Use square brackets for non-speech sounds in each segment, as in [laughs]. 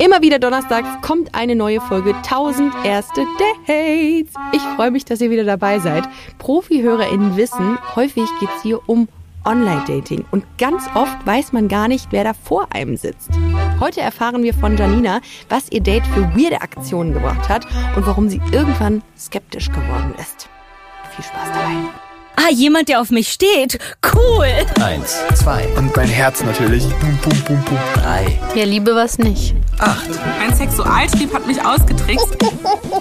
Immer wieder donnerstags kommt eine neue Folge 1000 erste Dates. Ich freue mich, dass ihr wieder dabei seid. Profi-HörerInnen wissen, häufig geht es hier um Online-Dating und ganz oft weiß man gar nicht, wer da vor einem sitzt. Heute erfahren wir von Janina, was ihr Date für weirde Aktionen gebracht hat und warum sie irgendwann skeptisch geworden ist. Viel Spaß dabei. Ah, jemand, der auf mich steht. Cool. Eins, zwei, Und mein Herz natürlich. Bum, bum, bum, bum. drei, Ja, Liebe was nicht. acht, Mein Sexualtrieb hat mich ausgetrickst.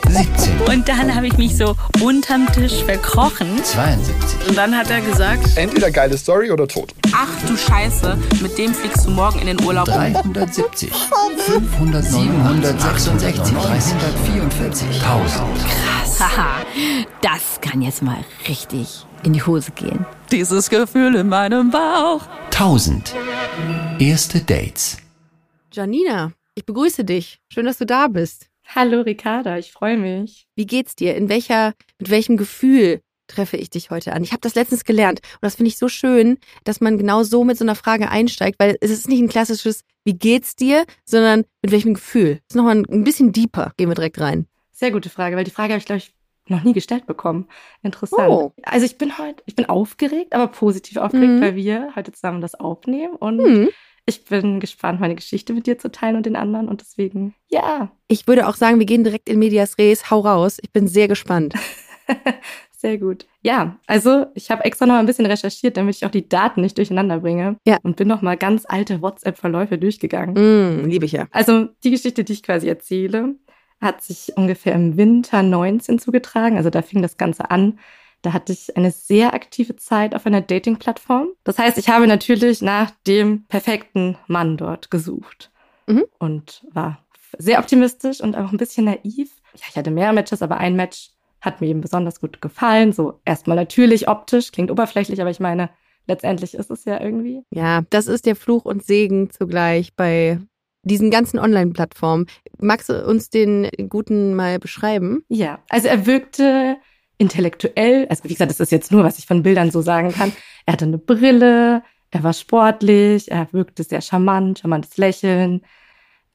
17, Und dann habe ich mich so unterm Tisch verkrochen. 72, Und dann hat er gesagt, Entweder geile Story oder tot. Ach du Scheiße, mit dem fliegst du morgen in den Urlaub. 370, 500, 766, 344, 1000. Haha, das kann jetzt mal richtig in die Hose gehen. Dieses Gefühl in meinem Bauch. 1000. Erste Dates. Janina, ich begrüße dich. Schön, dass du da bist. Hallo Ricarda, ich freue mich. Wie geht's dir? In welcher, mit welchem Gefühl treffe ich dich heute an? Ich habe das letztens gelernt und das finde ich so schön, dass man genau so mit so einer Frage einsteigt, weil es ist nicht ein klassisches Wie geht's dir, sondern mit welchem Gefühl. Das ist nochmal ein, ein bisschen deeper. Gehen wir direkt rein. Sehr gute Frage, weil die Frage habe ich, glaube ich, noch nie gestellt bekommen. Interessant. Oh. Also ich bin heute, ich bin aufgeregt, aber positiv aufgeregt, Mhm. weil wir heute zusammen das aufnehmen und Hm. ich bin gespannt, meine Geschichte mit dir zu teilen und den anderen und deswegen, ja, Ich würde auch sagen, wir gehen direkt in Medias Res. Hau raus. Ich bin sehr gespannt. [laughs] sehr gut. Ja, also ich habe extra noch ein bisschen recherchiert, damit ich auch die Daten nicht durcheinander bringe Ja. und bin noch mal ganz alte WhatsApp-Verläufe durchgegangen. Mm, liebe ich ja. Also die Geschichte, die ich quasi erzähle, hat sich ungefähr im Winter 19 zugetragen. Also da fing das Ganze an. Da hatte ich eine sehr aktive Zeit auf einer Dating-Plattform. Das heißt, ich habe natürlich nach dem perfekten Mann dort gesucht Mhm. und war sehr optimistisch und auch ein bisschen naiv. Ja, ich hatte mehrere Matches, aber ein Match hat mir eben besonders gut gefallen. So erstmal natürlich optisch, klingt oberflächlich, aber ich meine, letztendlich ist es ja irgendwie. Ja, das ist der Fluch und Segen zugleich bei diesen ganzen Online-Plattformen. Magst du uns den guten mal beschreiben? Ja, also er wirkte intellektuell, also wie gesagt, das ist jetzt nur, was ich von Bildern so sagen kann. Er hatte eine Brille, er war sportlich, er wirkte sehr charmant, charmantes Lächeln.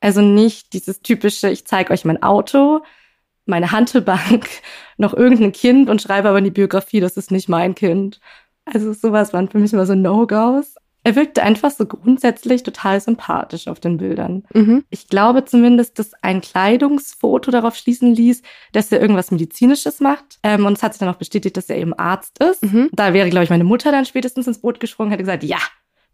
Also nicht dieses typische, ich zeige euch mein Auto, meine Hantelbank, [laughs] noch irgendein Kind und schreibe aber in die Biografie, das ist nicht mein Kind. Also sowas waren für mich immer so No-Gos. Er wirkte einfach so grundsätzlich total sympathisch auf den Bildern. Mhm. Ich glaube zumindest, dass ein Kleidungsfoto darauf schließen ließ, dass er irgendwas Medizinisches macht. Ähm, und es hat sich dann auch bestätigt, dass er eben Arzt ist. Mhm. Da wäre, glaube ich, meine Mutter dann spätestens ins Boot gesprungen, hätte gesagt, ja,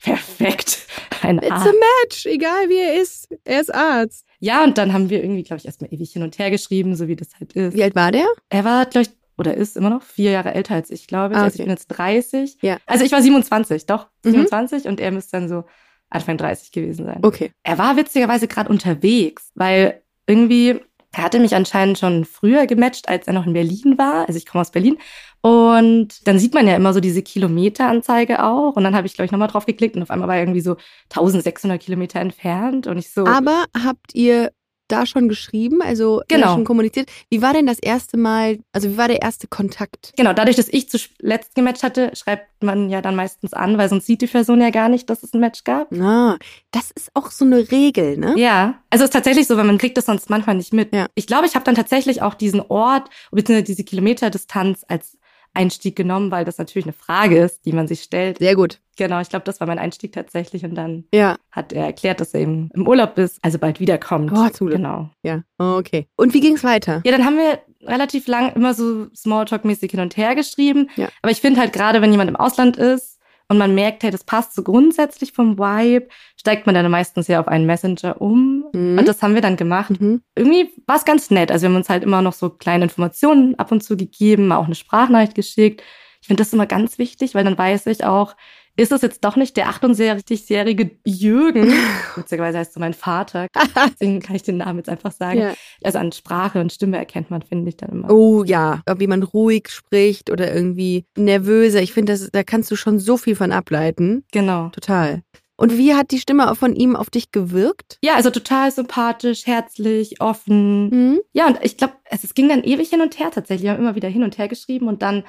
perfekt. [laughs] Ein It's Arzt. a match, egal wie er ist. Er ist Arzt. Ja, und dann haben wir irgendwie, glaube ich, erstmal ewig hin und her geschrieben, so wie das halt ist. Wie alt war der? Er war, glaube ich, oder ist immer noch vier Jahre älter als ich, glaube ich. Ah, Also ich okay. bin jetzt 30. Ja. Also ich war 27, doch, Mhm. 27 und er müsste dann so Anfang 30 gewesen sein. Okay. Er war witzigerweise gerade unterwegs, weil irgendwie, er hatte mich anscheinend schon früher gematcht, als er noch in Berlin war. Also ich komme aus Berlin. Und dann sieht man ja immer so diese Kilometeranzeige auch. Und dann habe ich, glaube ich, nochmal drauf geklickt und auf einmal war er irgendwie so 1600 Kilometer entfernt. Und ich so, Aber habt ihr da schon geschrieben, also Genau. schon kommuniziert? Wie war denn das erste Mal, also wie war der erste Kontakt? genau, dadurch, dass ich zuletzt gematcht hatte, schreibt man ja dann meistens an, weil sonst sieht die Person ja gar nicht, dass es ein Match gab. Ah, das ist auch so eine Regel, ne? Ja, also es ist tatsächlich so, weil man kriegt das sonst manchmal nicht mit. Ja. Ich glaube, ich habe dann tatsächlich auch diesen Ort bzw. diese Kilometerdistanz als Einstieg genommen, weil das natürlich eine Frage ist, die man sich stellt. Sehr gut. Genau, ich glaube, das war mein Einstieg tatsächlich und dann Ja. hat er erklärt, dass er eben im Urlaub ist, also bald wiederkommt. Oh, Glück. Genau. Ja. Okay. Und wie ging's weiter? Ja, dann haben wir relativ lang immer so Smalltalk-mäßig hin und her geschrieben. Ja. Aber ich finde halt gerade, wenn jemand im Ausland ist und man merkt, hey, das passt so grundsätzlich vom Vibe, steigt man dann meistens ja auf einen Messenger um. Mhm. Und das haben wir dann gemacht. Mhm. Irgendwie war es ganz nett. Also wir haben uns halt immer noch so kleine Informationen ab und zu gegeben, mal auch eine Sprachnachricht geschickt. Ich finde das immer ganz wichtig, weil dann weiß ich auch, ist es jetzt doch nicht der 68-jährige Jürgen? [laughs] Witzigerweise heißt so mein Vater. [laughs] Deswegen kann ich den Namen jetzt einfach sagen. Ja. Also an Sprache und Stimme erkennt man, finde ich dann immer. Oh ja, ob jemand ruhig spricht oder irgendwie nervöser. Ich finde, da kannst du schon so viel von ableiten. Genau. Total. Und wie hat die Stimme von ihm auf dich gewirkt? Ja, also total sympathisch, herzlich, offen. Mhm. Ja, und ich glaube, es, es ging dann ewig hin und her tatsächlich. Wir haben immer wieder hin und her geschrieben und dann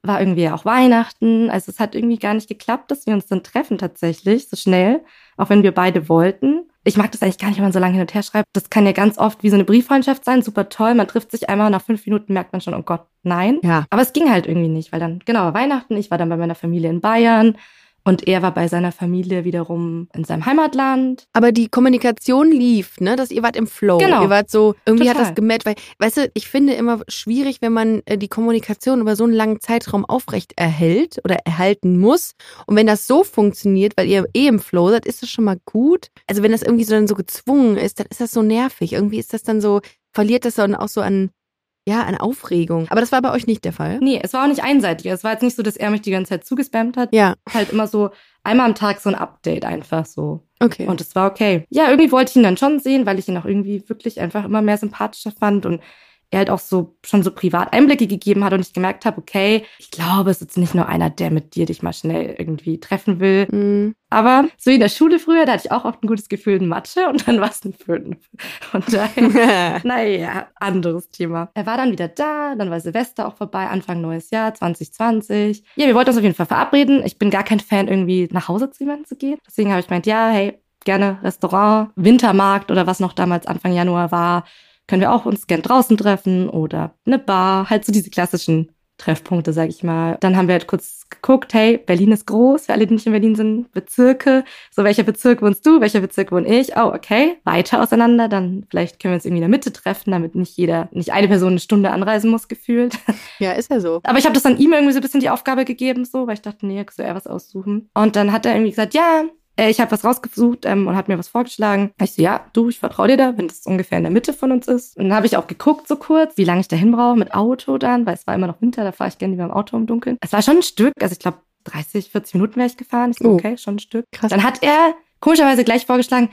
war irgendwie auch Weihnachten. Also es hat irgendwie gar nicht geklappt, dass wir uns dann treffen tatsächlich so schnell, auch wenn wir beide wollten. Ich mag das eigentlich gar nicht, wenn man so lange hin und her schreibt. Das kann ja ganz oft wie so eine Brieffreundschaft sein, super toll. Man trifft sich einmal, nach fünf Minuten merkt man schon, oh Gott, nein. Ja. Aber es ging halt irgendwie nicht, weil dann, genau, Weihnachten, ich war dann bei meiner Familie in Bayern und er war bei seiner Familie wiederum in seinem Heimatland. Aber die Kommunikation lief, ne? Dass ihr wart im Flow. Genau. Ihr wart so, irgendwie hat Total. das gematcht, weil, weißt du, ich finde immer schwierig, wenn man äh, die Kommunikation über so einen langen Zeitraum aufrecht erhält oder erhalten muss. Und wenn das so funktioniert, weil ihr eh im Flow seid, ist das schon mal gut. Also wenn das irgendwie so dann so gezwungen ist, dann ist das so nervig. Irgendwie ist das dann so, verliert das dann auch so an, ja, an Aufregung. Aber das war bei euch nicht der Fall. Nee, es war auch nicht einseitig. Es war jetzt nicht so, dass er mich die ganze Zeit zugespammt hat. Ja, Halt immer so einmal am Tag so ein Update einfach so. okay. Und es war okay. Ja, irgendwie wollte ich ihn dann schon sehen, weil ich ihn auch irgendwie wirklich einfach immer mehr sympathischer fand und er halt auch so schon so privat Einblicke gegeben hat und ich gemerkt habe, okay, ich glaube, es ist nicht nur einer, der mit dir dich mal schnell irgendwie treffen will. Hm. Aber so in der Schule früher, da hatte ich auch oft ein gutes Gefühl in Mathe und dann war es ein Fünf. Und daher, [laughs] naja, anderes Thema. Er war dann wieder da, dann war Silvester auch vorbei, Anfang neues Jahr, 2020. Ja, wir wollten uns auf jeden Fall verabreden. Ich bin gar kein Fan, irgendwie nach Hause zu jemandem zu gehen. Deswegen habe ich gemeint, ja, hey, gerne Restaurant, Wintermarkt oder was noch damals Anfang Januar war, können wir auch uns gern draußen treffen oder eine Bar, halt so diese klassischen Treffpunkte, sag ich mal. Dann haben wir halt kurz geguckt, hey, Berlin ist groß, für alle, die nicht in Berlin sind, Bezirke. So, welcher Bezirk wohnst du, welcher Bezirk wohne ich? Oh, okay, weiter auseinander, dann vielleicht können wir uns irgendwie in der Mitte treffen, damit nicht jeder, nicht eine Person eine Stunde anreisen muss, gefühlt. [laughs] Ja, ist ja so. Aber ich habe das dann ihm irgendwie so ein bisschen die Aufgabe gegeben, so, weil ich dachte, nee, kannst du eher was aussuchen. Und dann hat er irgendwie gesagt, ja, äh, ich habe was rausgesucht ähm, und hat mir was vorgeschlagen. Ich so, ja, du, ich vertraue dir da, wenn das ungefähr in der Mitte von uns ist. Und dann habe ich auch geguckt so kurz, wie lange ich dahin brauche mit Auto dann, weil es war immer noch Winter, da fahre ich gerne lieber im Auto im Dunkeln. Es war schon ein Stück, also ich glaube 30, 40 Minuten wäre ich gefahren. Ich so, Oh. okay, schon ein Stück. Krass. Dann hat er komischerweise gleich vorgeschlagen,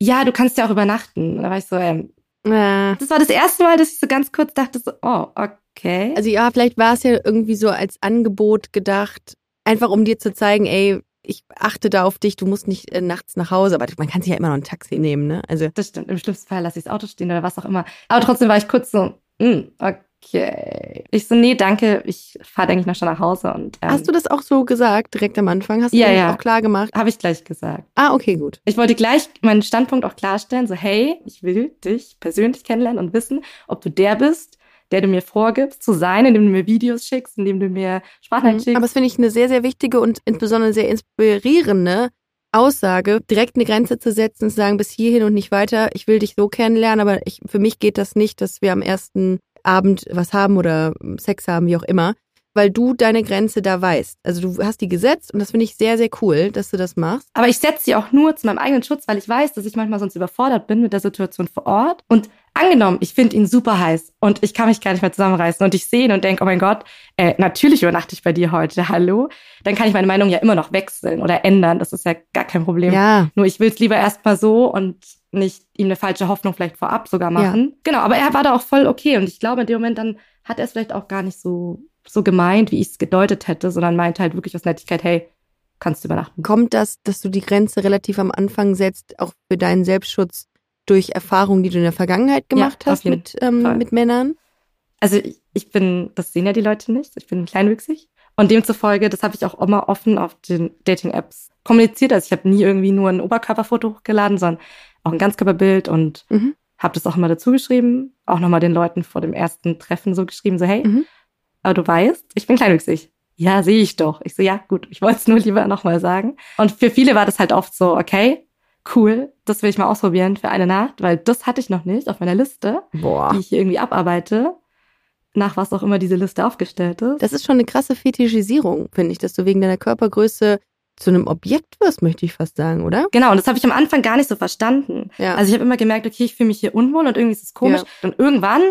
ja, du kannst ja auch übernachten. Und da war ich so, ähm, Äh, das war das erste Mal, dass ich so ganz kurz dachte so, oh, okay. Also ja, vielleicht war es ja irgendwie so als Angebot gedacht, einfach um dir zu zeigen, ey, ich achte da auf dich, du musst nicht äh, nachts nach Hause, aber man kann sich ja immer noch ein Taxi nehmen, ne? Also Das stimmt. Im schlimmsten Fall lasse ich das Auto stehen oder was auch immer. Aber trotzdem war ich kurz so, mm, okay. Ich so, nee, danke, ich fahre eigentlich noch schon nach Hause. Und ähm, hast du das auch so gesagt, direkt am Anfang? Hast du Ja, das ja. auch klar gemacht? Habe ich gleich gesagt. Ah, okay, gut. Ich wollte gleich meinen Standpunkt auch klarstellen, so hey, ich will dich persönlich kennenlernen und wissen, ob du der bist, der du mir vorgibst zu sein, indem du mir Videos schickst, indem du mir Sprachnachrichten schickst. Aber das finde ich eine sehr, sehr wichtige und insbesondere sehr inspirierende Aussage, direkt eine Grenze zu setzen, zu sagen, bis hierhin und nicht weiter. Ich will dich so kennenlernen, aber ich, für mich geht das nicht, dass wir am ersten Abend was haben oder Sex haben, wie auch immer, weil du deine Grenze da weißt. Also du hast die gesetzt und das finde ich sehr, sehr cool, dass du das machst. Aber ich setze sie auch nur zu meinem eigenen Schutz, weil ich weiß, dass ich manchmal sonst überfordert bin mit der Situation vor Ort. Und angenommen, ich finde ihn super heiß und ich kann mich gar nicht mehr zusammenreißen und ich sehe ihn und denke, oh mein Gott, äh, natürlich übernachte ich bei dir heute, hallo. Dann kann ich meine Meinung ja immer noch wechseln oder ändern. Das ist ja gar kein Problem. Ja. Nur ich will es lieber erstmal so und nicht ihm eine falsche Hoffnung vielleicht vorab sogar machen. Genau, aber er war da auch voll okay und ich glaube, in dem Moment dann hat er es vielleicht auch gar nicht so, so gemeint, wie ich es gedeutet hätte, sondern meinte halt wirklich aus Nettigkeit, hey, kannst du übernachten. Kommt das, dass du die Grenze relativ am Anfang setzt, auch für deinen Selbstschutz durch Erfahrungen, die du in der Vergangenheit gemacht Ja, hast mit, ähm, mit Männern? Also ich, ich bin, das sehen ja die Leute nicht, ich bin kleinwüchsig. Und demzufolge, das habe ich auch immer offen auf den Dating-Apps kommuniziert. Also ich habe nie irgendwie nur ein Oberkörperfoto hochgeladen, sondern auch ein Ganzkörperbild und Mhm. habe das auch immer dazu geschrieben. Auch nochmal den Leuten vor dem ersten Treffen so geschrieben, so hey, Mhm. aber du weißt, ich bin kleinwüchsig. Ja, sehe ich doch. Ich so, ja, gut, ich wollte es nur lieber nochmal sagen. Und für viele war das halt oft so, okay, cool, das will ich mal ausprobieren für eine Nacht, weil das hatte ich noch nicht auf meiner Liste, Boah. die ich hier irgendwie abarbeite, nach was auch immer diese Liste aufgestellt ist. Das ist schon eine krasse Fetischisierung, finde ich, dass du wegen deiner Körpergröße zu einem Objekt wirst, möchte ich fast sagen, oder? Genau, und das habe ich am Anfang gar nicht so verstanden. Ja. Also ich habe immer gemerkt, okay, ich fühle mich hier unwohl und irgendwie ist es komisch. Ja. Und irgendwann,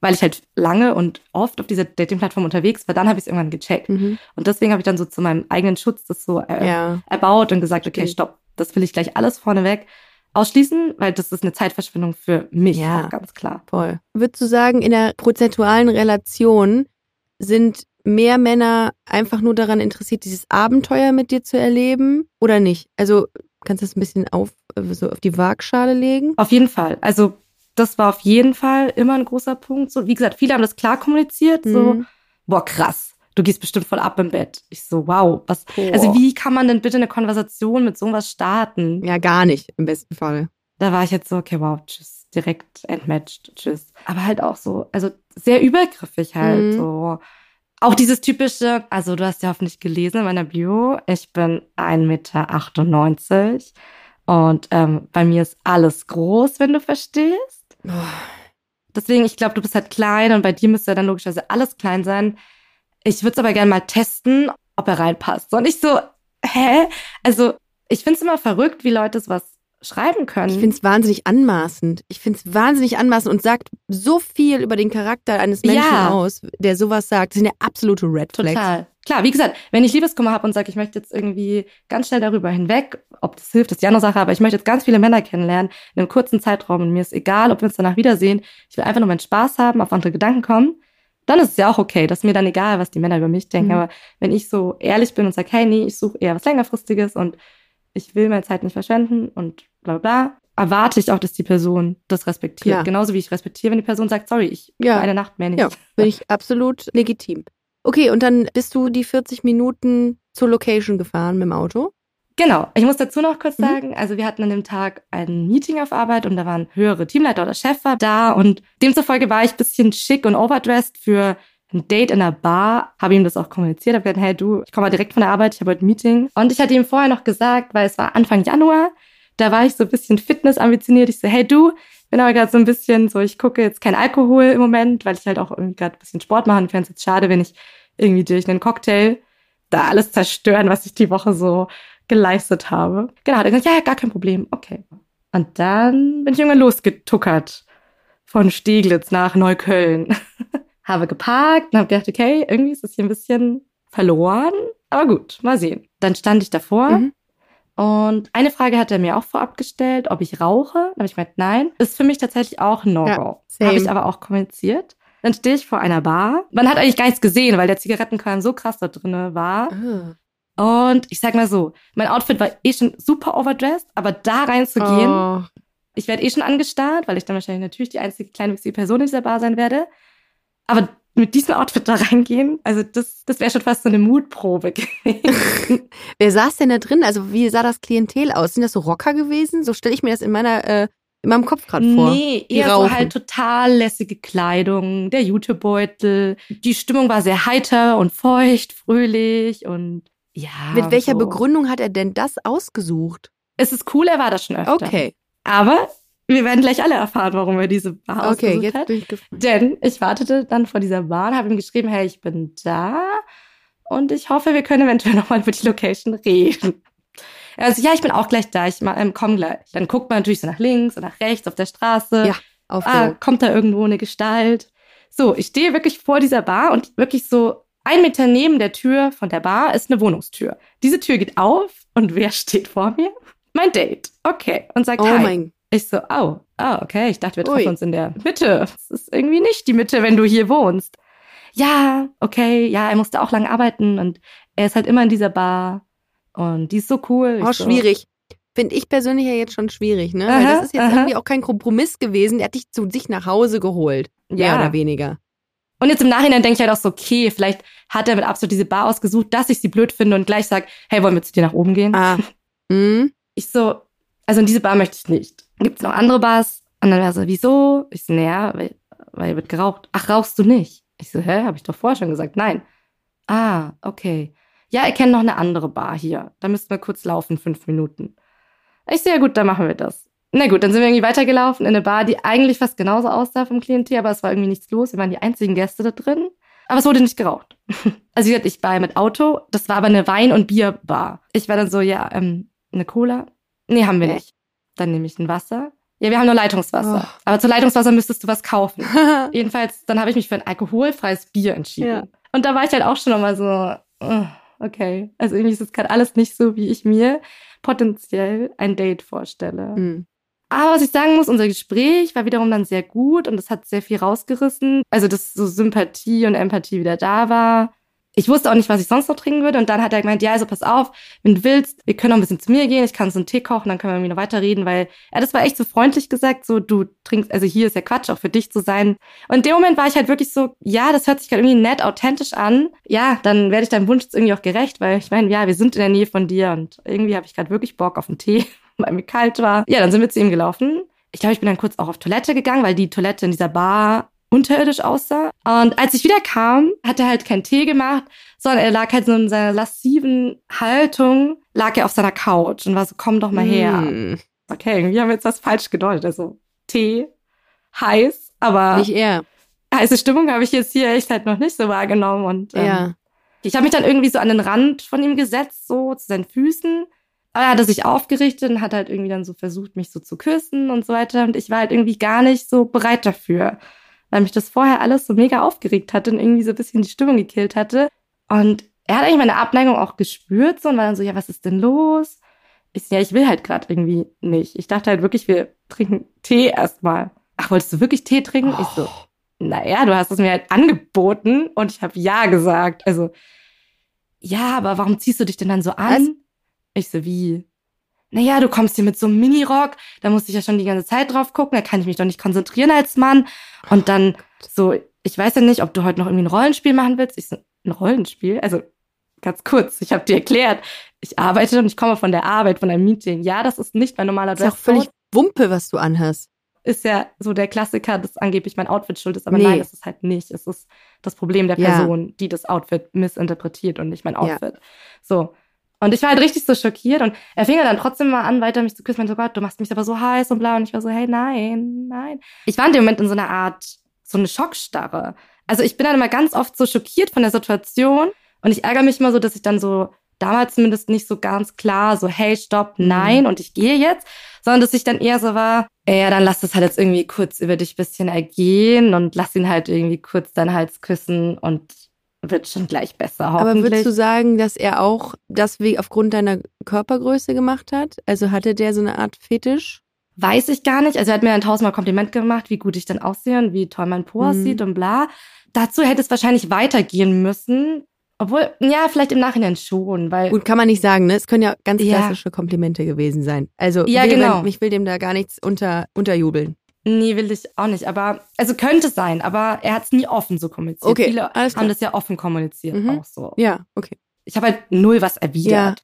weil ich halt lange und oft auf dieser Dating-Plattform unterwegs war, dann habe ich es irgendwann gecheckt. Mhm. Und deswegen habe ich dann so zu meinem eigenen Schutz das so äh, Ja. erbaut und gesagt, okay, stopp, das will ich gleich alles vorneweg ausschließen, weil das ist eine Zeitverschwendung für mich, Ja. auch ganz klar. Voll. Würdest du sagen, in der prozentualen Relation sind mehr Männer einfach nur daran interessiert, dieses Abenteuer mit dir zu erleben oder nicht? Also kannst du das ein bisschen auf, so auf die Waagschale legen? Auf jeden Fall. Also das war auf jeden Fall immer ein großer Punkt. So, wie gesagt, viele haben das klar kommuniziert, so, Mhm. boah, krass. Du gehst bestimmt voll ab im Bett. Ich so, wow, was, Boah. also wie kann man denn bitte eine Konversation mit sowas starten? Ja, gar nicht, im besten Fall. Da war ich jetzt so, okay, wow, tschüss, direkt entmatched, tschüss. Aber halt auch so, also sehr übergriffig halt Mhm. so. Auch dieses typische, also du hast ja hoffentlich gelesen in meiner Bio, ich bin 1,98 Meter und ähm, bei mir ist alles groß, wenn du verstehst. Oh. Deswegen, ich glaube, du bist halt klein und bei dir müsste dann logischerweise alles klein sein. Ich würde es aber gerne mal testen, ob er reinpasst. Und ich so, hä? Also, ich finde es immer verrückt, wie Leute sowas schreiben können. Ich finde es wahnsinnig anmaßend. Ich finde es wahnsinnig anmaßend und sagt so viel über den Charakter eines Menschen Ja. aus, der sowas sagt. Das sind ja absolute Red Flags. Total. Klar, wie gesagt, wenn ich Liebeskummer habe und sage, ich möchte jetzt irgendwie ganz schnell darüber hinweg, ob das hilft, ist die andere Sache, aber ich möchte jetzt ganz viele Männer kennenlernen in einem kurzen Zeitraum und mir ist egal, ob wir uns danach wiedersehen. Ich will einfach nur meinen Spaß haben, auf andere Gedanken kommen. Dann ist es ja auch okay, das ist mir dann egal, was die Männer über mich denken. Mhm. Aber wenn ich so ehrlich bin und sage, hey, nee, ich suche eher was längerfristiges und ich will meine Zeit nicht verschwenden und bla bla bla, erwarte ich auch, dass die Person das respektiert. Klar. Genauso wie ich respektiere, wenn die Person sagt, sorry, ich Ja. eine Nacht mehr nicht. Ja, finde ich absolut legitim. Okay, und dann bist du die 40 Minuten zur Location gefahren mit dem Auto? Genau. Ich muss dazu noch kurz Mhm. sagen, also wir hatten an dem Tag ein Meeting auf Arbeit und da waren höhere Teamleiter oder Chef war da und demzufolge war ich bisschen schick und overdressed für ein Date in einer Bar, habe ihm das auch kommuniziert, habe gesagt, hey du, ich komme mal direkt von der Arbeit, ich habe heute ein Meeting. Und ich hatte ihm vorher noch gesagt, weil es war Anfang Januar, da war ich so ein bisschen fitnessambitioniert. Ich so, hey du, bin aber gerade so ein bisschen so, ich gucke jetzt kein Alkohol im Moment, weil ich halt auch irgendwie gerade ein bisschen Sport mache. Und ich fände es jetzt schade, wenn ich irgendwie durch einen Cocktail da alles zerstören, was ich die Woche so geleistet habe. Genau, hat er gesagt, ja, ja, gar kein Problem, okay. Und dann bin ich irgendwann losgetuckert von Steglitz nach Neukölln. [laughs] habe geparkt und habe gedacht, okay, irgendwie ist das hier ein bisschen verloren, aber gut, mal sehen. Dann stand ich davor Mhm. und eine Frage hat er mir auch vorab gestellt, ob ich rauche. Dann habe ich gemeint, nein. Ist für mich tatsächlich auch ein Ja, No-Go. same. habe ich aber auch kommuniziert. Dann stehe ich vor einer Bar. Man hat eigentlich gar nichts gesehen, weil der Zigarettenkran so krass da drinne war. Ah. Und ich sag mal so, mein Outfit war eh schon super overdressed, aber da reinzugehen, Oh. ich werde eh schon angestarrt, weil ich dann wahrscheinlich natürlich die einzige kleinwüchsige Person in dieser Bar sein werde. Aber mit diesem Outfit da reingehen, also das, das wäre schon fast so eine Mutprobe gewesen. [laughs] Wer saß denn da drin? Also wie sah das Klientel aus? Sind das so Rocker gewesen? So stelle ich mir das in meiner äh, in meinem Kopf gerade vor. Nee, eher so halt total lässige Kleidung, der Jutebeutel. Die Stimmung war sehr heiter und feucht, fröhlich und ja. Mit welcher so. Begründung hat er denn das ausgesucht? Es ist cool, er war das schon öfter. Okay, Aber wir werden gleich alle erfahren, warum er diese Bar okay, ausgesucht jetzt hat. bin ich. Denn ich wartete dann vor dieser Bahn, habe ihm geschrieben, hey, ich bin da und ich hoffe, wir können eventuell [laughs] nochmal über die Location reden. Also ja, ich bin auch gleich da, ich ähm, komme gleich. Dann guckt man natürlich so nach links und nach rechts auf der Straße. Ja, Auf ah, kommt da irgendwo eine Gestalt. So, ich stehe wirklich vor dieser Bar und wirklich so ein Meter neben der Tür von der Bar ist eine Wohnungstür. Diese Tür geht auf und wer steht vor mir? Mein Date. Okay. Und sagt oh Hi. mein, Ich so, oh, oh, okay. Ich dachte, wir treffen Ui. uns in der Mitte. Das ist irgendwie nicht die Mitte, wenn du hier wohnst. Ja, okay, ja, er musste auch lange arbeiten und er ist halt immer in dieser Bar und die ist so cool. oh so, schwierig. Finde ich persönlich ja jetzt schon schwierig, ne? Weil Aha, das ist jetzt aha. irgendwie auch kein Kompromiss gewesen. Er hat dich zu sich nach Hause geholt. Mehr Ja. oder weniger. Und jetzt im Nachhinein denke ich halt auch so, okay, vielleicht hat er mit Absicht diese Bar ausgesucht, dass ich sie blöd finde und gleich sag, hey, wollen wir zu dir nach oben gehen? Ah. Hm? Ich so, also in diese Bar möchte ich nicht. Gibt's noch andere Bars? Und dann war er so, wieso? Ich so, naja, weil, weil wird geraucht. Ach, rauchst du nicht? Ich so, hä, habe ich doch vorher schon gesagt. Nein. Ah, okay. Ja, ich kenne noch eine andere Bar hier. Da müssten wir kurz laufen, fünf Minuten. Ich so, ja gut, dann machen wir das. Na gut, dann sind wir irgendwie weitergelaufen in eine Bar, die eigentlich fast genauso aussah vom Klientel, aber es war irgendwie nichts los. Wir waren die einzigen Gäste da drin. Aber es wurde nicht geraucht. [laughs] Also wie gesagt, ich war mit Auto. Das war aber eine Wein- und Bierbar. Ich war dann so, ja, ähm, eine Cola? Nee, haben wir nicht. Dann nehme ich ein Wasser. Ja, wir haben nur Leitungswasser. Oh. Aber zu Leitungswasser müsstest du was kaufen. [laughs] Jedenfalls, dann habe ich mich für ein alkoholfreies Bier entschieden. Ja. Und da war ich halt auch schon nochmal so, uh, okay. Also irgendwie ist es gerade alles nicht so, wie ich mir potenziell ein Date vorstelle. Hm. Aber was ich sagen muss, unser Gespräch war wiederum dann sehr gut und es hat sehr viel rausgerissen. Also, dass so Sympathie und Empathie wieder da war. Ich wusste auch nicht, was ich sonst noch trinken würde. Und dann hat er gemeint, ja, also pass auf, wenn du willst, wir können noch ein bisschen zu mir gehen, ich kann so einen Tee kochen, dann können wir irgendwie noch weiterreden, weil ja, das war echt so freundlich gesagt, so du trinkst, also hier ist ja Quatsch, auch für dich zu sein. Und in dem Moment war ich halt wirklich so, ja, das hört sich gerade irgendwie nett, authentisch an. Ja, dann werde ich deinem Wunsch jetzt irgendwie auch gerecht, weil ich meine, ja, wir sind in der Nähe von dir und irgendwie habe ich gerade wirklich Bock auf einen Tee. [laughs] weil mir kalt war. Ja, dann sind wir zu ihm gelaufen. Ich glaube, ich bin dann kurz auch auf Toilette gegangen, weil die Toilette in dieser Bar unterirdisch aussah. Und als ich wieder kam, hat er halt keinen Tee gemacht, sondern er lag halt so in seiner lassiven Haltung, lag er auf seiner Couch und war so, komm doch mal her. Hm, Okay, irgendwie haben wir jetzt das falsch gedeutet. Also Tee, heiß, aber Nicht er. heiße Stimmung habe ich jetzt hier echt halt noch nicht so wahrgenommen. Und ähm, Ja. ich habe mich dann irgendwie so an den Rand von ihm gesetzt, so zu seinen Füßen. Aber er hatte sich aufgerichtet und hat halt irgendwie dann so versucht, mich so zu küssen und so weiter. Und ich war halt irgendwie gar nicht so bereit dafür, weil mich das vorher alles so mega aufgeregt hatte und irgendwie so ein bisschen die Stimmung gekillt hatte. Und er hat eigentlich meine Abneigung auch gespürt so und war dann so, ja, was ist denn los? Ich so, ja, ich will halt gerade irgendwie nicht. Ich dachte halt wirklich, wir trinken Tee erstmal. Ach, wolltest du wirklich Tee trinken? Ich so, naja, du hast es mir halt angeboten und ich habe ja gesagt. Also, ja, aber warum ziehst du dich denn dann so an? Ich so, wie? Naja, du kommst hier mit so einem Minirock, da musste ich ja schon die ganze Zeit drauf gucken, da kann ich mich doch nicht konzentrieren als Mann. Und dann so, ich weiß ja nicht, ob du heute noch irgendwie ein Rollenspiel machen willst. Ich so, ein Rollenspiel? Also, ganz kurz, ich habe dir erklärt, ich arbeite und ich komme von der Arbeit, von einem Meeting. Ja, das ist nicht mein normaler Ist ja auch völlig Wumpe, was du anhast. ist ja so der Klassiker, dass angeblich mein Outfit schuld ist, aber Nee. nein, das ist halt nicht. Es ist das Problem der Ja. Person, die das Outfit missinterpretiert und nicht mein Outfit. So. Und ich war halt richtig so schockiert und er fing dann trotzdem mal an, weiter mich zu küssen. Ich meinte so, Gott, du machst mich aber so heiß und bla. Und ich war so, hey, nein, nein. Ich war in dem Moment in so einer Art, so eine Schockstarre. Also ich bin dann immer ganz oft so schockiert von der Situation und ich ärgere mich immer so, dass ich dann so damals zumindest nicht so ganz klar so, hey, stopp, nein und ich gehe jetzt, sondern dass ich dann eher so war, ja, dann lass das halt jetzt irgendwie kurz über dich bisschen ergehen und lass ihn halt irgendwie kurz deinen Hals küssen und wird schon gleich besser, Aber würdest du sagen, dass er auch das wie aufgrund deiner Körpergröße gemacht hat? Also hatte der so eine Art Fetisch? Weiß ich gar nicht. Also er hat mir ein tausendmal Kompliment gemacht, wie gut ich dann aussehe und wie toll mein Po Mhm. aussieht und bla. Dazu hätte es wahrscheinlich weitergehen müssen. Obwohl, ja, vielleicht im Nachhinein schon, weil Gut, kann man nicht sagen, ne? Es können ja ganz Ja. klassische Komplimente gewesen sein. Also Ja, will, genau. man- ich will dem da gar nichts unter, unterjubeln. Nee, will ich auch nicht. Aber, also könnte sein, aber er hat es nie offen so kommuniziert. Okay, Viele klar. haben das ja offen kommuniziert Mhm. auch so. Ja, okay. Ich habe halt null was erwidert. Ja.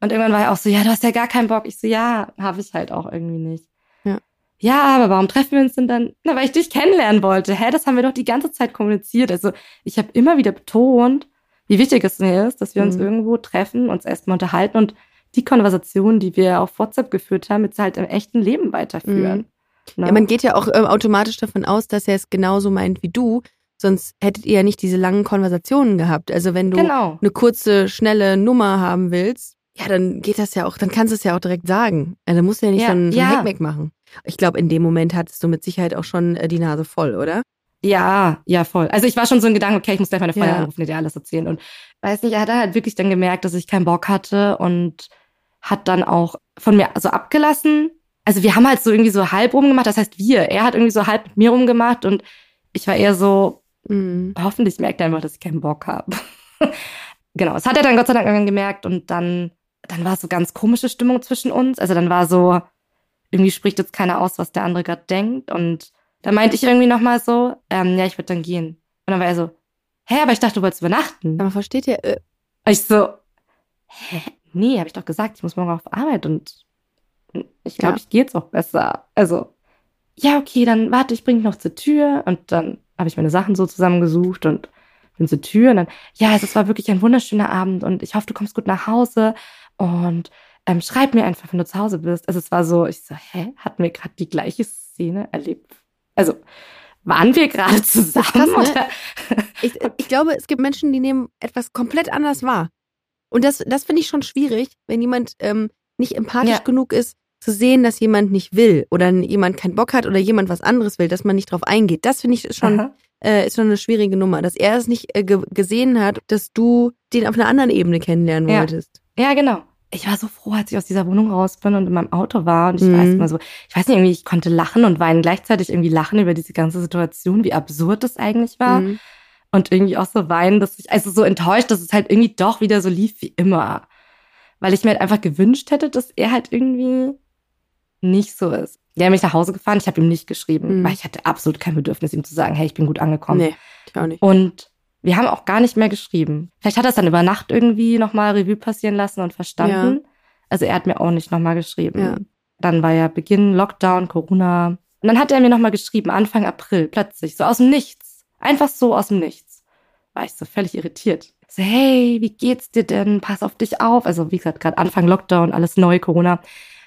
Und irgendwann war er auch so, ja, du hast ja gar keinen Bock. Ich so, ja, habe ich halt auch irgendwie nicht. Ja. Ja, aber warum treffen wir uns denn dann? Na, weil ich dich kennenlernen wollte. Hä, das haben wir doch die ganze Zeit kommuniziert. Also ich habe immer wieder betont, wie wichtig es mir ist, dass wir uns Mhm. irgendwo treffen, uns erstmal unterhalten und die Konversation, die wir auf WhatsApp geführt haben, jetzt halt im echten Leben weiterführen. Ne? Ja, man geht ja auch ähm, automatisch davon aus, dass er es genauso meint wie du. Sonst hättet ihr ja nicht diese langen Konversationen gehabt. Also wenn du genau. eine kurze, schnelle Nummer haben willst, ja, dann geht das ja auch, dann kannst du es ja auch direkt sagen. Also musst du ja nicht Ja, so ein, so ein ja. Hackmack machen. Ich glaube, in dem Moment hattest du mit Sicherheit auch schon äh, die Nase voll, oder? Ja, ja, voll. Also ich war schon so ein Gedanke, okay, ich muss gleich meine Freundin Ja. anrufen, die dir alles erzählen. Und weiß nicht, er hat halt wirklich dann gemerkt, dass ich keinen Bock hatte und hat dann auch von mir so abgelassen. Also wir haben halt so irgendwie so halb rumgemacht, das heißt wir. Er hat irgendwie so halb mit mir rumgemacht und ich war eher so, Mhm. hoffentlich merkt er einfach, dass ich keinen Bock habe. [laughs] genau, das hat er dann Gott sei Dank irgendwann gemerkt und dann, dann war so ganz komische Stimmung zwischen uns. Also dann war so, irgendwie spricht jetzt keiner aus, was der andere gerade denkt und dann meinte ich irgendwie nochmal so, ähm, ja, ich würde dann gehen. Und dann war er so, hä, aber ich dachte, du wolltest übernachten. Aber versteht ihr, äh, ich so, hä? Nee, habe ich doch gesagt, ich muss morgen auf Arbeit und ich glaube, Ja. ich gehe jetzt auch besser. Also, ja, okay, dann warte, ich bring dich noch zur Tür und dann habe ich meine Sachen so zusammengesucht und bin zur Tür und dann, ja, also, es war wirklich ein wunderschöner Abend und ich hoffe, du kommst gut nach Hause und ähm, schreib mir einfach, wenn du zu Hause bist. Also es war so, ich so, hä, hatten wir gerade die gleiche Szene erlebt? Also, waren wir gerade zusammen? krass, ne? ich, ich glaube, es gibt Menschen, die nehmen etwas komplett anders wahr. Und das, das finde ich schon schwierig, wenn jemand ähm, nicht empathisch Ja. genug ist, zu sehen, dass jemand nicht will oder jemand keinen Bock hat oder jemand was anderes will, dass man nicht drauf eingeht. Das finde ich ist schon, äh, ist schon eine schwierige Nummer, dass er es nicht äh, ge gesehen hat, dass du den auf einer anderen Ebene kennenlernen Ja. wolltest. Ja, genau. Ich war so froh, als ich aus dieser Wohnung raus bin und in meinem Auto war. Und ich Mhm. erst mal so, ich weiß nicht, irgendwie, ich konnte lachen und weinen gleichzeitig irgendwie lachen über diese ganze Situation, wie absurd das eigentlich war. Mhm. Und irgendwie auch so weinen, dass ich, also so enttäuscht, dass es halt irgendwie doch wieder so lief wie immer. Weil ich mir halt einfach gewünscht hätte, dass er halt irgendwie nicht so ist. Der hat mich nach Hause gefahren, ich habe ihm nicht geschrieben, Mhm. weil ich hatte absolut kein Bedürfnis, ihm zu sagen, hey, ich bin gut angekommen. Nee, ich auch nicht. Und wir haben auch gar nicht mehr geschrieben. Vielleicht hat er es dann über Nacht irgendwie nochmal Revue passieren lassen und verstanden. Also er hat mir auch nicht nochmal geschrieben. Ja. Dann war ja Beginn, Lockdown, Corona. Und dann hat er mir nochmal geschrieben, Anfang April, plötzlich, so aus dem Nichts. Einfach so aus dem Nichts. War ich so völlig irritiert. So, hey, wie geht's dir denn? Pass auf dich auf. Also, wie gesagt, gerade Anfang Lockdown, alles neu, Corona.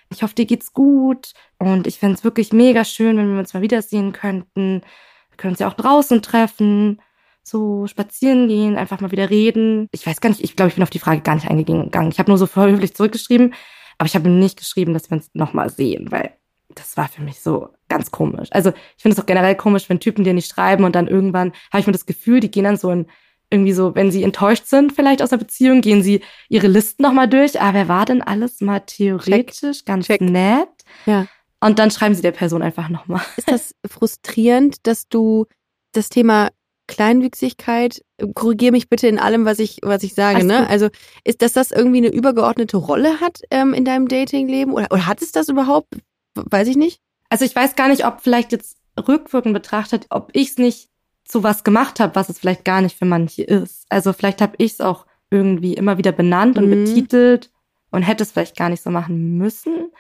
Ich hoffe, dir geht's gut. Und ich fände es wirklich mega schön, wenn wir uns mal wiedersehen könnten. Wir können uns ja auch draußen treffen, so spazieren gehen, einfach mal wieder reden. Ich weiß gar nicht, ich glaube, ich bin auf die Frage gar nicht eingegangen. Ich habe nur so höflich zurückgeschrieben, aber ich habe ihm nicht geschrieben, dass wir uns nochmal sehen, weil das war für mich so ganz komisch. Also ich finde es auch generell komisch, wenn Typen dir nicht schreiben und dann irgendwann habe ich mir das Gefühl, die gehen dann so in irgendwie so, wenn sie enttäuscht sind vielleicht aus der Beziehung, gehen sie ihre Listen nochmal durch. Ah, wer war denn alles mal theoretisch ganz Check. nett? Ja. Und dann schreiben sie der Person einfach nochmal. Ist das [laughs] frustrierend, dass du das Thema Kleinwüchsigkeit, korrigiere mich bitte in allem, was ich, was ich sage, Alles ne? Also ist, dass das irgendwie eine übergeordnete Rolle hat ähm, in deinem Datingleben? Oder, oder hat es das überhaupt? Weiß ich nicht. Also ich weiß gar nicht, ob vielleicht jetzt rückwirkend betrachtet, ob ich es nicht zu was gemacht habe, was es vielleicht gar nicht für manche ist. Also vielleicht habe ich es auch irgendwie immer wieder benannt und Mhm. betitelt und hätte es vielleicht gar nicht so machen müssen.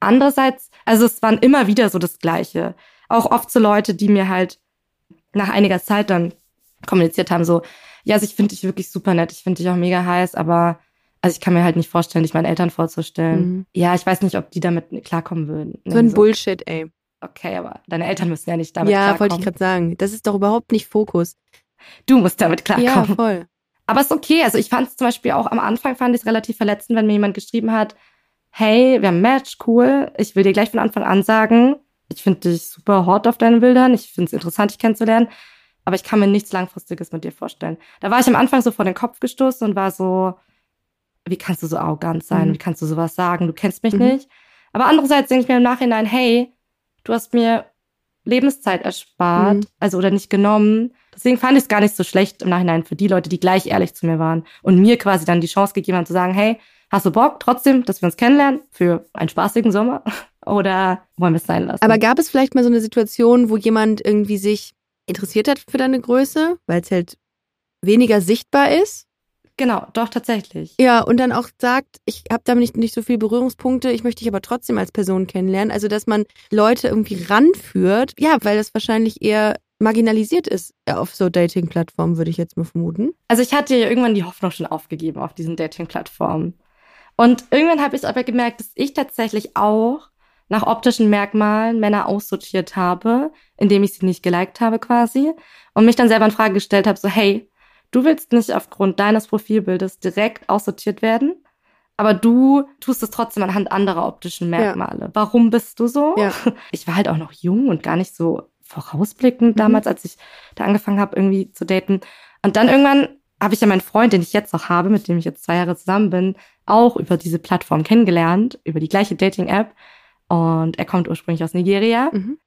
Andererseits, also es waren immer wieder so das Gleiche. Auch oft so Leute, die mir halt nach einiger Zeit dann kommuniziert haben, so, ja, also ich finde dich wirklich super nett, ich finde dich auch mega heiß, aber also ich kann mir halt nicht vorstellen, dich meinen Eltern vorzustellen. Mhm. Ja, ich weiß nicht, ob die damit klarkommen würden. So ein Bullshit, ey. Okay, aber deine Eltern müssen ja nicht damit ja, klarkommen. wollte ich gerade sagen. Das ist doch überhaupt nicht Fokus. Du musst damit Ja, klarkommen. voll. Aber ist okay. Also ich fand es zum Beispiel auch am Anfang fand ich es relativ verletzend, wenn mir jemand geschrieben hat, hey, wir haben ein Match, cool. Ich will dir gleich von Anfang an sagen, ich finde dich super hot auf deinen Bildern. Ich finde es interessant, dich kennenzulernen. Aber ich kann mir nichts Langfristiges mit dir vorstellen. Da war ich am Anfang so vor den Kopf gestoßen und war so, wie kannst du so arrogant sein? Mhm. Wie kannst du sowas sagen? Du kennst mich Mhm. nicht. Aber andererseits denke ich mir im Nachhinein, hey, du hast mir Lebenszeit erspart, Mhm. also oder nicht genommen. Deswegen fand ich es gar nicht so schlecht im Nachhinein für die Leute, die gleich ehrlich zu mir waren und mir quasi dann die Chance gegeben haben zu sagen, hey, hast du Bock trotzdem, dass wir uns kennenlernen für einen spaßigen Sommer [laughs] oder wollen wir es sein lassen? Aber gab es vielleicht mal so eine Situation, wo jemand irgendwie sich interessiert hat für deine Größe, weil es halt weniger sichtbar ist? Genau, doch tatsächlich. Ja, und dann auch sagt, ich habe damit nicht, nicht so viele Berührungspunkte, ich möchte dich aber trotzdem als Person kennenlernen. Also, dass man Leute irgendwie ranführt, ja, weil das wahrscheinlich eher marginalisiert ist auf so Dating-Plattformen, würde ich jetzt mal vermuten. Also ich hatte ja irgendwann die Hoffnung schon aufgegeben auf diesen Dating-Plattformen. Und irgendwann habe ich aber gemerkt, dass ich tatsächlich auch nach optischen Merkmalen Männer aussortiert habe, indem ich sie nicht geliked habe quasi. Und mich dann selber in Frage gestellt habe, so hey, du willst nicht aufgrund deines Profilbildes direkt aussortiert werden, aber du tust es trotzdem anhand anderer optischen Merkmale. Warum bist du so? Ja. [laughs] Ich war halt auch noch jung und gar nicht so vorausblickend Mhm. damals, als ich da angefangen habe, irgendwie zu daten. Und dann irgendwann habe ich ja meinen Freund, den ich jetzt noch habe, mit dem ich jetzt zwei Jahre zusammen bin, auch über diese Plattform kennengelernt, über die gleiche Dating-App. Und er kommt ursprünglich aus Nigeria. Mhm.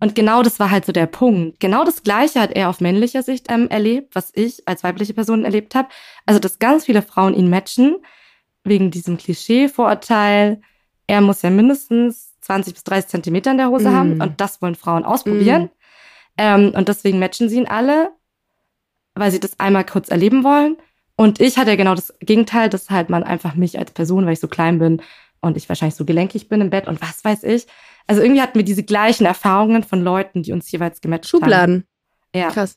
Und genau das war halt so der Punkt. Genau das Gleiche hat er auf männlicher Sicht ähm, erlebt, was ich als weibliche Person erlebt habe. Also, dass ganz viele Frauen ihn matchen, wegen diesem Klischee-Vorurteil. Er muss ja mindestens 20 bis 30 Zentimeter in der Hose Mm. haben und das wollen Frauen ausprobieren. Ähm, und deswegen matchen sie ihn alle, weil sie das einmal kurz erleben wollen. Und ich hatte ja genau das Gegenteil, dass halt man einfach mich als Person, weil ich so klein bin und ich wahrscheinlich so gelenkig bin im Bett und was weiß ich. Also irgendwie hatten wir diese gleichen Erfahrungen von Leuten, die uns jeweils gematcht Schubladen. haben. Ja. Krass.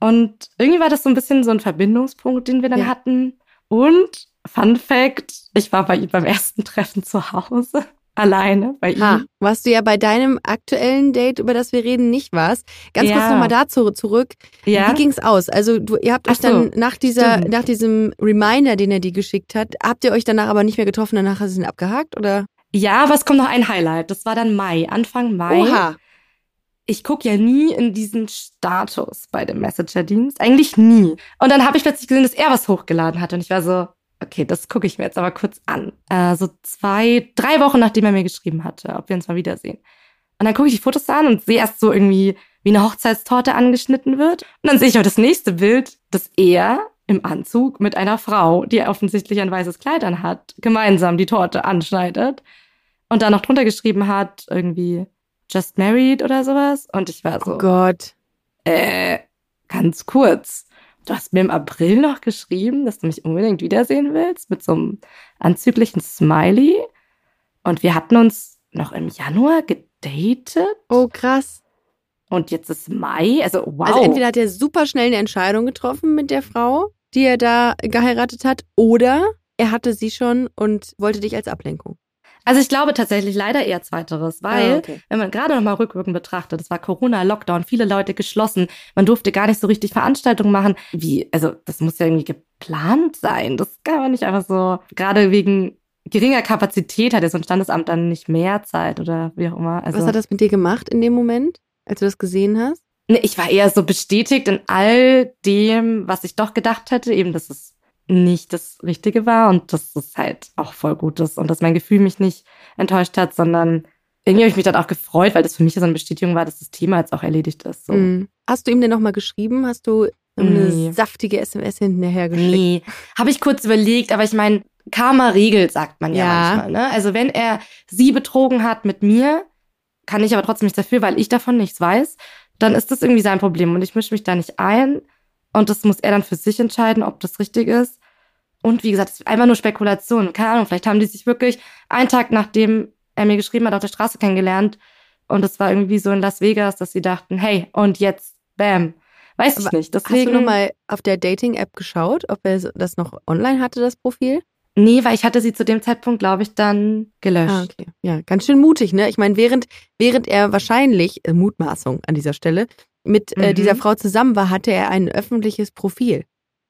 Und irgendwie war das so ein bisschen so ein Verbindungspunkt, den wir dann Ja. hatten. Und Fun Fact, ich war bei ihm beim ersten [laughs] Treffen zu Hause. Alleine bei Ha, ihm. was du ja bei deinem aktuellen Date, über das wir reden, nicht warst. Ganz kurz Ja. nochmal dazu zurück. Ja. Wie ging's aus? Also du, ihr habt euch dann so, nach dieser, stimmt. nach diesem Reminder, den er dir geschickt hat, habt ihr euch danach aber nicht mehr getroffen, danach hast du ihn abgehakt oder? Ja, aber es kommt noch ein Highlight. Das war dann Mai, Anfang Mai. Oha. ich gucke ja nie in diesen Status bei dem Messenger-Dienst. Eigentlich nie. Und dann habe ich plötzlich gesehen, dass er was hochgeladen hat. Und ich war so, okay, das gucke ich mir jetzt aber kurz an. Äh, so zwei, drei Wochen nachdem er mir geschrieben hatte, ob wir uns mal wiedersehen. Und dann gucke ich die Fotos an und sehe erst so irgendwie, wie eine Hochzeitstorte angeschnitten wird. Und dann sehe ich aber das nächste Bild, dass er im Anzug mit einer Frau, die offensichtlich ein weißes Kleid anhat, gemeinsam die Torte anschneidet. Und dann noch drunter geschrieben hat, irgendwie, just married oder sowas. Und ich war so, Oh Gott. äh, ganz kurz. du hast mir im April noch geschrieben, dass du mich unbedingt wiedersehen willst mit so einem anzüglichen Smiley. Und wir hatten uns noch im Januar gedatet. Oh, krass. Und jetzt ist Mai. Also, wow. Also entweder hat er super schnell eine Entscheidung getroffen mit der Frau, die er da geheiratet hat, oder er hatte sie schon und wollte dich als Ablenkung. Also ich glaube tatsächlich leider eher zweiteres, weil Ah, okay. wenn man gerade noch mal rückwirkend betrachtet, es war Corona, Lockdown, viele Leute geschlossen, man durfte gar nicht so richtig Veranstaltungen machen. Wie, also das muss ja irgendwie geplant sein. Das kann man nicht einfach so, gerade wegen geringer Kapazität hat ja so ein Standesamt dann nicht mehr Zeit oder wie auch immer. Also, Was hat das mit dir gemacht in dem Moment, als du das gesehen hast? Nee, ich war eher so bestätigt in all dem, was ich doch gedacht hätte, eben, dass es nicht das Richtige war und dass es halt auch voll gut ist und dass mein Gefühl mich nicht enttäuscht hat, sondern irgendwie habe ich mich dann auch gefreut, weil das für mich so eine Bestätigung war, dass das Thema jetzt auch erledigt ist. So. Mhm. Hast du ihm denn nochmal geschrieben? Hast du eine Nee. saftige SMS hinterher geschickt? Nee, habe ich kurz überlegt, aber ich meine, Karma regelt, sagt man ja, Ja. manchmal. Ne? Also wenn er sie betrogen hat mit mir, kann ich aber trotzdem nichts dafür, weil ich davon nichts weiß, dann ist das irgendwie sein Problem und ich mische mich da nicht ein und das muss er dann für sich entscheiden, ob das richtig ist. Und wie gesagt, es ist einfach nur Spekulation. Keine Ahnung, vielleicht haben die sich wirklich einen Tag nachdem er mir geschrieben hat, auf der Straße kennengelernt und es war irgendwie so in Las Vegas, dass sie dachten, hey, und jetzt, bam. Weiß ich Aber nicht. Hast Deswegen, du nochmal auf der Dating-App geschaut, ob er das noch online hatte, das Profil? Nee, weil ich hatte sie zu dem Zeitpunkt, glaube ich, dann gelöscht. Ah, okay. Ja, ganz schön mutig, ne? Ich meine, während, während er wahrscheinlich, äh, Mutmaßung an dieser Stelle, mit äh, Mhm. dieser Frau zusammen war, hatte er ein öffentliches Profil.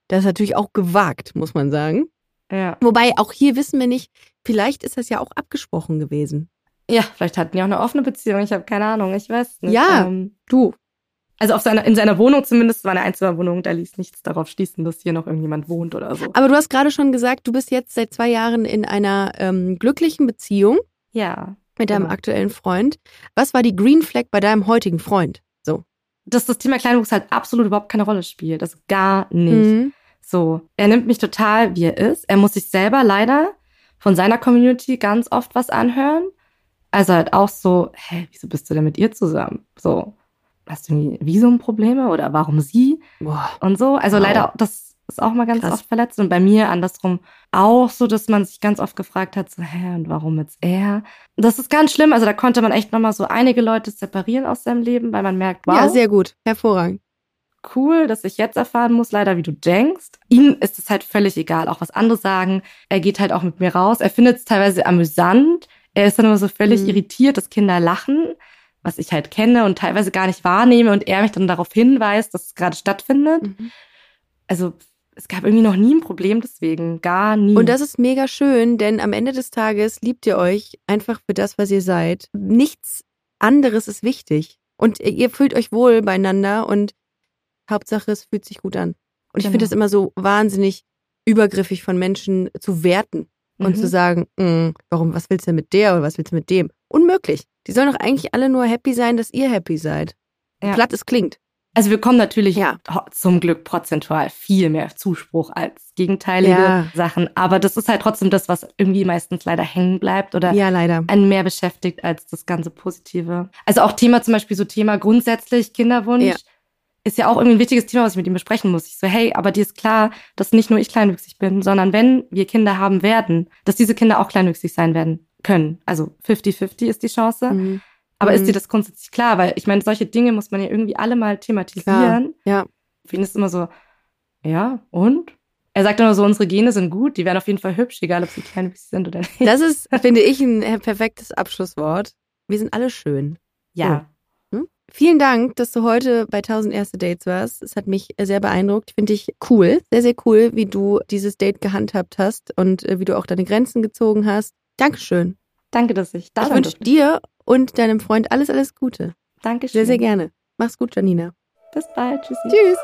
Das ist natürlich auch gewagt, muss man sagen. Ja. Wobei, auch hier wissen wir nicht, vielleicht ist das ja auch abgesprochen gewesen. Ja, vielleicht hatten die auch eine offene Beziehung. Ich habe keine Ahnung. Ich weiß nicht. Ja. Ähm, Du, also auf seiner, in seiner Wohnung zumindest, war eine Einzimmerwohnung, da ließ nichts darauf schließen, dass hier noch irgendjemand wohnt oder so. aber du hast gerade schon gesagt, du bist jetzt seit zwei Jahren in einer ähm, glücklichen Beziehung Ja. mit deinem Genau. aktuellen Freund. Was war die Green Flag bei deinem heutigen Freund? Dass das Thema Kleinwuchs halt absolut überhaupt keine Rolle spielt. Also gar nicht. Mhm. So. Er nimmt mich total, wie er ist. Er muss sich selber leider von seiner Community ganz oft was anhören. Also halt auch so, hä, wieso bist du denn mit ihr zusammen? So. Hast du irgendwie Visumprobleme oder warum sie? Boah. und so. Also Wow. leider, das ist auch mal ganz Krass. oft verletzt. Und bei mir andersrum auch so, dass man sich ganz oft gefragt hat, so, hä, und warum jetzt er? Das ist ganz schlimm. Also da konnte man echt nochmal so einige Leute separieren aus seinem Leben, weil man merkt, wow, Ja, sehr gut. Hervorragend. cool, dass ich jetzt erfahren muss, leider, wie du denkst. Ihm ist es halt völlig egal, auch was andere sagen. Er geht halt auch mit mir raus. Er findet es teilweise amüsant. Er ist dann immer so völlig Mhm. irritiert, dass Kinder lachen, was ich halt kenne und teilweise gar nicht wahrnehme und er mich dann darauf hinweist, dass es gerade stattfindet. Mhm. Also es gab irgendwie noch nie ein Problem deswegen, gar nie. Und das ist mega schön, denn am Ende des Tages liebt ihr euch einfach für das, was ihr seid. Nichts anderes ist wichtig. Und ihr fühlt euch wohl beieinander und Hauptsache, es fühlt sich gut an. Und ich Genau. finde es immer so wahnsinnig übergriffig von Menschen zu werten und Mhm. zu sagen, "Mm, warum, was willst du denn mit der oder was willst du mit dem? Unmöglich. Die sollen doch eigentlich alle nur happy sein, dass ihr happy seid. Ja. Platt es klingt. Also wir kommen natürlich Ja. zum Glück prozentual viel mehr Zuspruch als gegenteilige Ja. Sachen. Aber das ist halt trotzdem das, was irgendwie meistens leider hängen bleibt oder Ja, leider. einen mehr beschäftigt als das ganze Positive. Also auch Thema zum Beispiel so Thema grundsätzlich Kinderwunsch. Ja. Ist ja auch irgendwie ein wichtiges Thema, was ich mit ihm besprechen muss. Ich so, hey, aber dir ist klar, dass nicht nur ich kleinwüchsig bin, sondern wenn wir Kinder haben werden, dass diese Kinder auch kleinwüchsig sein werden können. Also 50-50 ist die Chance. Mhm. Aber Mhm. ist dir das grundsätzlich klar? Weil ich meine, solche Dinge muss man ja irgendwie alle mal thematisieren. Ja. Für ihn ist immer so, ja, und? Er sagt immer so, unsere Gene sind gut, die werden auf jeden Fall hübsch, egal ob sie kleinwüchsig sind oder nicht. Das ist, [laughs] finde ich, ein äh, perfektes Abschlusswort. Wir sind alle schön. ja. Hm? Vielen Dank, dass du heute bei 1000 erste Dates warst. Es hat mich sehr beeindruckt. Ich finde dich cool, sehr, sehr cool, wie du dieses Date gehandhabt hast und äh, wie du auch deine Grenzen gezogen hast. Dankeschön. Danke, dass ich da ich sein wünsche dir und deinem Freund alles, alles Gute. Dankeschön. Sehr, sehr gerne. Mach's gut, Janina. Bis bald. Tschüssi. Tschüss.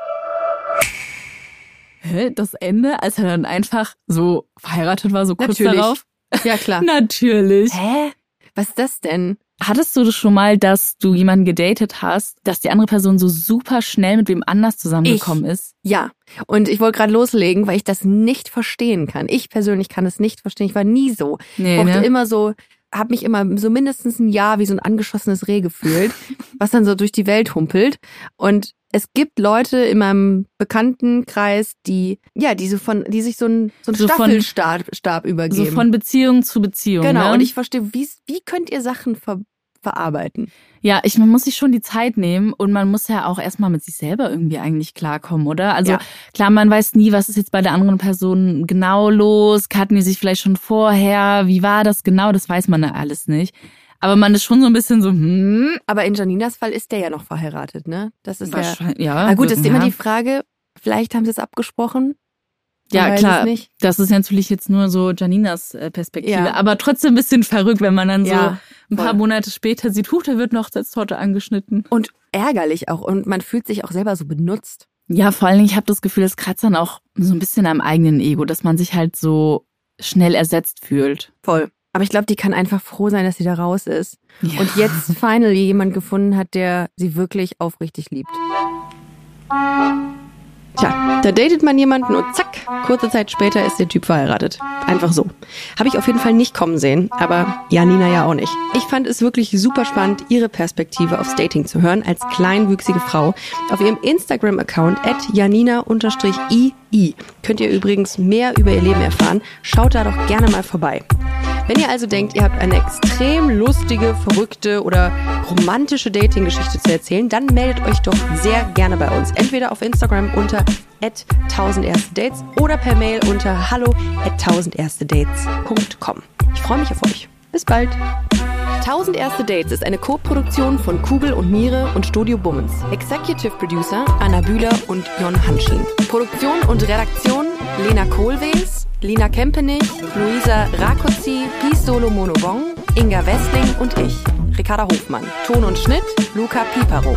Hä? Das Ende, als er dann einfach so verheiratet war, so kurz Natürlich. darauf? Ja, klar. [laughs] Natürlich. Hä? Was ist das denn? Hattest du das schon mal, dass du jemanden gedatet hast, dass die andere Person so super schnell mit wem anders zusammengekommen ist? Ja, und ich wollte gerade loslegen, weil ich das nicht verstehen kann. Ich persönlich kann es nicht verstehen. Ich war nie so. Nee, brauchte ne? immer so, habe mich immer so mindestens ein Jahr wie so ein angeschossenes Reh gefühlt, [laughs] was dann so durch die Welt humpelt. Und es gibt Leute in meinem Bekanntenkreis, die, ja, die so von, die sich so einen, so einen So von- Staffelstab Stab übergeben. So von Beziehung zu Beziehung. genau. Ne? Und ich verstehe, wie, wie könnt ihr Sachen ver verarbeiten? Ja, ich, man muss sich schon die Zeit nehmen und man muss ja auch erstmal mit sich selber irgendwie eigentlich klarkommen, oder? Also Ja. klar, man weiß nie, was ist jetzt bei der anderen Person genau los, hatten die sich vielleicht schon vorher, wie war das genau, das weiß man ja alles nicht. Aber man ist schon so ein bisschen so, hm, Aber in Janinas Fall ist der ja noch verheiratet, ne? Das ist ja. wahrscheinlich, ja. Na gut, ist ja. immer die Frage, vielleicht haben sie es abgesprochen. Ja, klar. Das ist natürlich jetzt nur so Janinas äh, Perspektive, Ja. aber trotzdem ein bisschen verrückt, wenn man dann so Ein paar voll. Monate später sieht, huch, da wird noch Hochzeitstorte angeschnitten. Und ärgerlich auch. Und man fühlt sich auch selber so benutzt. Ja, vor allen Dingen, ich habe das Gefühl, es kratzt dann auch so ein bisschen am eigenen Ego, dass man sich halt so schnell ersetzt fühlt. Voll. Aber ich glaube, die kann einfach froh sein, dass sie da raus ist. Ja. Und jetzt finally jemand gefunden hat, der sie wirklich aufrichtig liebt. Tja, da datet man jemanden und zack, kurze Zeit später ist der Typ verheiratet. Einfach so. Habe ich auf jeden Fall nicht kommen sehen, aber Janina ja auch nicht. Ich fand es wirklich super spannend, ihre Perspektive aufs Dating zu hören als kleinwüchsige Frau. Auf ihrem Instagram-Account at janina-ii könnt ihr übrigens mehr über ihr Leben erfahren. Schaut da doch gerne mal vorbei. Wenn ihr also denkt, ihr habt eine extrem lustige, verrückte oder romantische Dating-Geschichte zu erzählen, dann meldet euch doch sehr gerne bei uns. Entweder auf Instagram unter 1000 erste Dates oder per Mail unter hallo at 1000erstedates.com. Ich freue mich auf euch. Bis bald. 1000 Erste Dates ist eine Co-Produktion von Kugel und Niere und Studio Bummens. Executive Producer Anna Bühler und Jon Hanschin. Produktion und Redaktion Lena Kohlwees, Lina Kempenich, Luisa Rakozzi, Peace Solo Monobong, Inga Westling und ich, Ricarda Hofmann. Ton und Schnitt Luca Piparo.